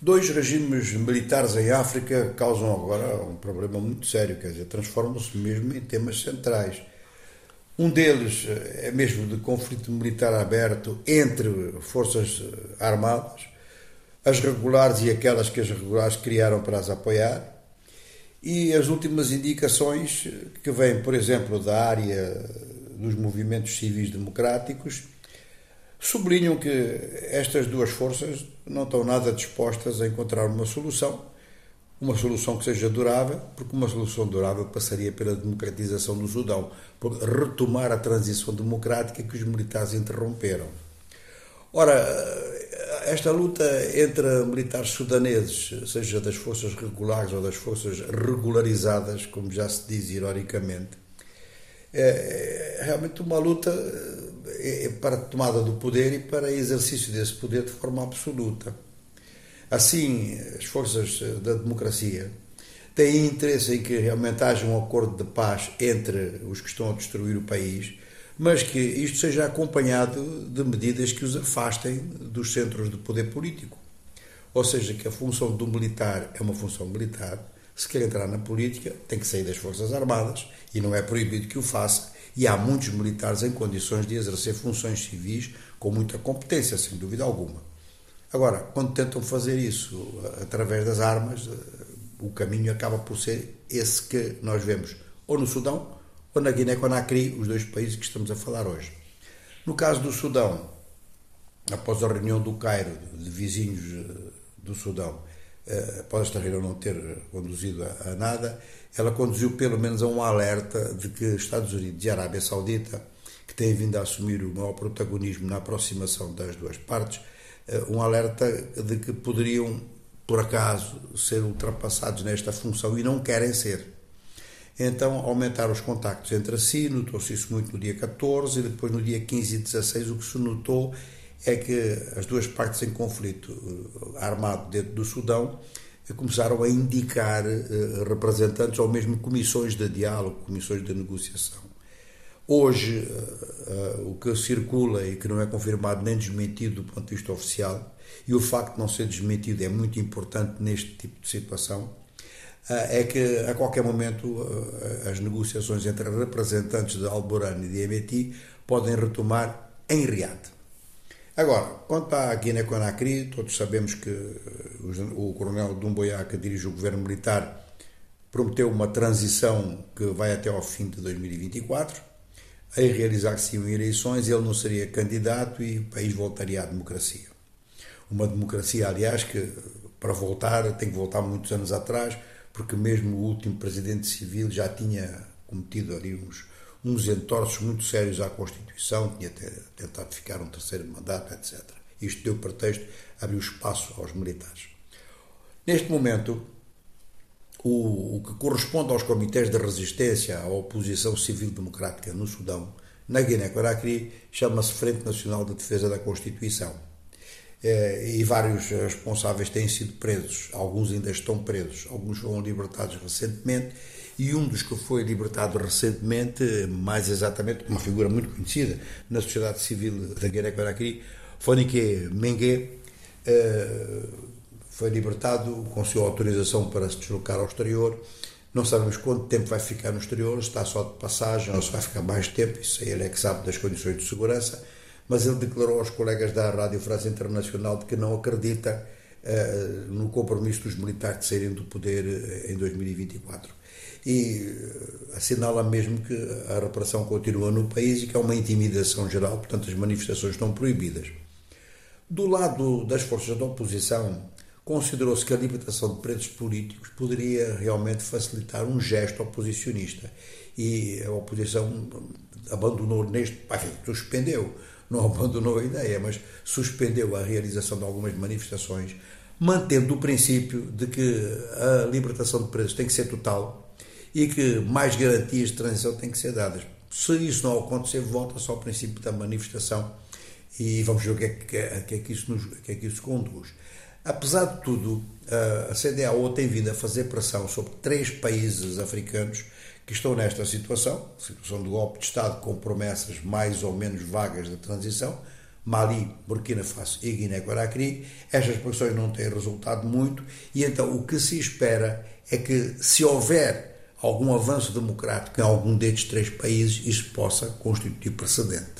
Dois regimes militares em África causam agora um problema muito sério, quer dizer, transformam-se mesmo em temas centrais. Um deles eh, é mesmo de conflito militar aberto entre forças eh, armadas, as regulares e aquelas que as regulares criaram para as apoiar, e as últimas indicações que vêm, por exemplo, da área dos movimentos civis democráticos, sublinham que estas duas forças não estão nada dispostas a encontrar uma solução, uma solução que seja durável, porque uma solução durável passaria pela democratização do Sudão, por retomar a transição democrática que os militares interromperam. Ora, esta luta entre militares sudaneses, seja das forças regulares ou das forças regularizadas, como já se diz ironicamente, é realmente uma luta é, é para a tomada do poder e para exercício desse poder de forma absoluta. Assim, as forças eh, da democracia têm interesse em que realmente haja um acordo de paz entre os que estão a destruir o país, mas que isto seja acompanhado de medidas que os afastem dos centros de poder político. Ou seja, que a função do militar é uma função militar, se quer entrar na política, tem que sair das Forças Armadas e não é proibido que o faça e há muitos militares em condições de exercer funções civis com muita competência, sem dúvida alguma. Agora, quando tentam fazer isso eh, através das armas, eh, o caminho acaba por ser esse que nós vemos ou no Sudão ou na Guiné-Conakry, os dois países que estamos a falar hoje. No caso do Sudão, após a reunião do Cairo de vizinhos eh, do Sudão, após esta reunião não ter conduzido a, nada, ela conduziu pelo menos a um alerta de que Estados Unidos e Arábia Saudita, que têm vindo a assumir o maior protagonismo na aproximação das duas partes, eh, um alerta de que poderiam, por acaso, ser ultrapassados nesta função e não querem ser. Então, aumentaram os contactos entre si, notou-se isso muito no dia 14 e depois no dia 15 e 16 o que se notou é que as duas partes em conflito eh, armado dentro do Sudão começaram a indicar eh, representantes ou mesmo comissões de diálogo, comissões de negociação. Hoje, eh, o que circula e que não é confirmado nem desmentido do ponto de vista oficial, e o facto de não ser desmentido é muito importante neste tipo de situação, é que a qualquer momento as negociações entre representantes de Alborán e de Emeti podem retomar em Riad. Agora, quanto à Guiné-Conakry, todos sabemos que eh, o coronel Dumboya, que dirige o governo militar, prometeu uma transição que vai até ao fim de 2024. Em realizar-se eleições, ele não seria candidato e o país voltaria à democracia. Uma democracia, aliás, que para voltar tem que voltar muitos anos atrás, porque mesmo o último presidente civil já tinha cometido ali uns, uns entorces muito sérios à Constituição, tinha tentado ficar um terceiro mandato, etc. Isto deu pretexto, abriu espaço aos militares. Neste momento, o, o que corresponde aos comitês de resistência à oposição civil democrática no Sudão, na Guiné-Conakry, chama-se Frente Nacional de Defesa da Constituição. É, e vários responsáveis têm sido presos, alguns ainda estão presos, alguns foram libertados recentemente. E um dos que foi libertado recentemente, mais exatamente, uma figura muito conhecida na sociedade civil da Guiné-Conakry, Fonike Mengue, eh, foi libertado com sua autorização para se deslocar ao exterior. Não sabemos quanto tempo vai ficar no exterior, está só de passagem ou se vai ficar mais tempo, isso aí ele é que sabe das condições de segurança, mas ele declarou aos colegas da Rádio França Internacional de que não acredita uh, no compromisso dos militares de saírem do poder eh, em 2024 e eh, assinala mesmo que a repressão continua no país e que há uma intimidação geral, portanto as manifestações estão proibidas. Do lado das forças da oposição, considerou-se que a libertação de presos políticos poderia realmente facilitar um gesto oposicionista. E a oposição abandonou neste, enfim, suspendeu, não abandonou a ideia, mas suspendeu a realização de algumas manifestações, mantendo o princípio de que a libertação de presos tem que ser total, e que mais garantias de transição têm que ser dadas. Se isso não acontecer, volta-se ao princípio da manifestação e vamos ver o que é que, que, é que, isso, nos, que, é que isso conduz. Apesar de tudo, a CDAO tem vindo a fazer pressão sobre três países africanos que estão nesta situação, situação de golpe de Estado com promessas mais ou menos vagas de transição, Mali, Burkina Faso e Guiné-Conakry. Estas pressões não têm resultado muito e então o que se espera é que, se houver algum avanço democrático em algum destes três países, isso possa constituir precedente.